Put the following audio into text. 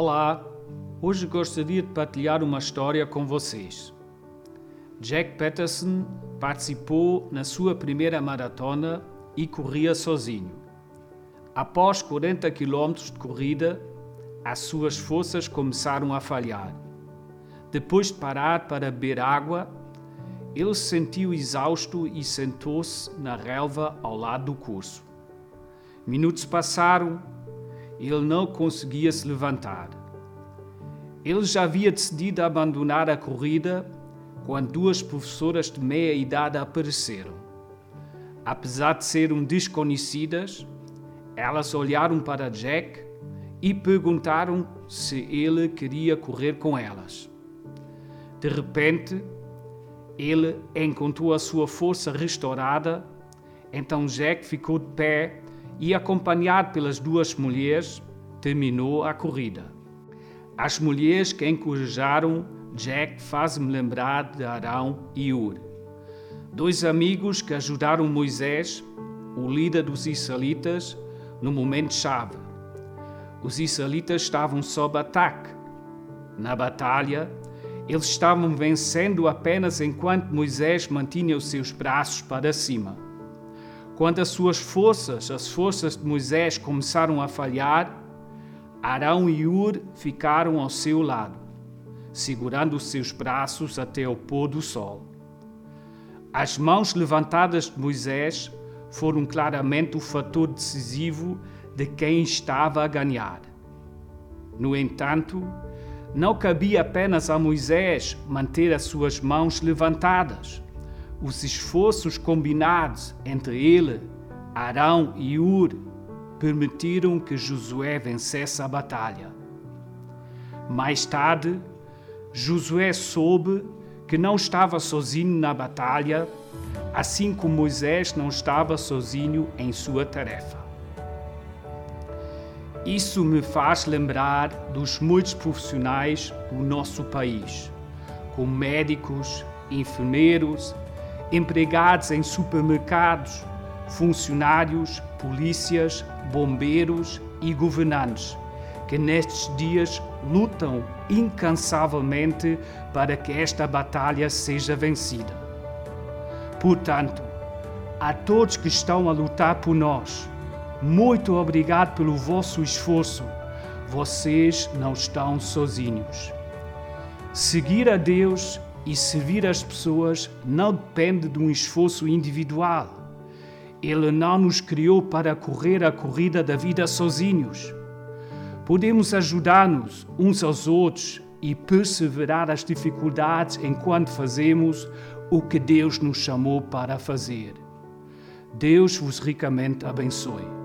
Olá, hoje gostaria de partilhar uma história com vocês. Jack Patterson participou na sua primeira maratona e corria sozinho. Após 40 km de corrida, as suas forças começaram a falhar. Depois de parar para beber água, ele se sentiu exausto e sentou-se na relva ao lado do curso. Minutos passaram ele não conseguia se levantar. Ele já havia decidido abandonar a corrida quando duas professoras de meia idade apareceram. Apesar de serem desconhecidas, elas olharam para Jack e perguntaram se ele queria correr com elas. De repente, ele encontrou a sua força restaurada, então Jack ficou de pé e, acompanhado pelas duas mulheres, terminou a corrida. As mulheres que encorajaram Jack fazem-me lembrar de Arão e Ur, dois amigos que ajudaram Moisés, o líder dos israelitas, no momento-chave. Os israelitas estavam sob ataque. Na batalha, eles estavam vencendo apenas enquanto Moisés mantinha os seus braços para cima. Quando as suas forças, as forças de Moisés, começaram a falhar, Arão e Ur ficaram ao seu lado, segurando os seus braços até o pôr do sol. As mãos levantadas de Moisés foram claramente o fator decisivo de quem estava a ganhar. No entanto, não cabia apenas a Moisés manter as suas mãos levantadas os esforços combinados entre ele, Arão e Ur permitiram que Josué vencesse a batalha. Mais tarde, Josué soube que não estava sozinho na batalha, assim como Moisés não estava sozinho em sua tarefa. Isso me faz lembrar dos muitos profissionais do nosso país, como médicos, enfermeiros, empregados em supermercados, funcionários, polícias, bombeiros e governantes, que nestes dias lutam incansavelmente para que esta batalha seja vencida. Portanto, a todos que estão a lutar por nós, muito obrigado pelo vosso esforço. Vocês não estão sozinhos. Seguir a Deus e servir as pessoas não depende de um esforço individual. Ele não nos criou para correr a corrida da vida sozinhos. Podemos ajudar-nos uns aos outros e perseverar as dificuldades enquanto fazemos o que Deus nos chamou para fazer. Deus vos ricamente abençoe.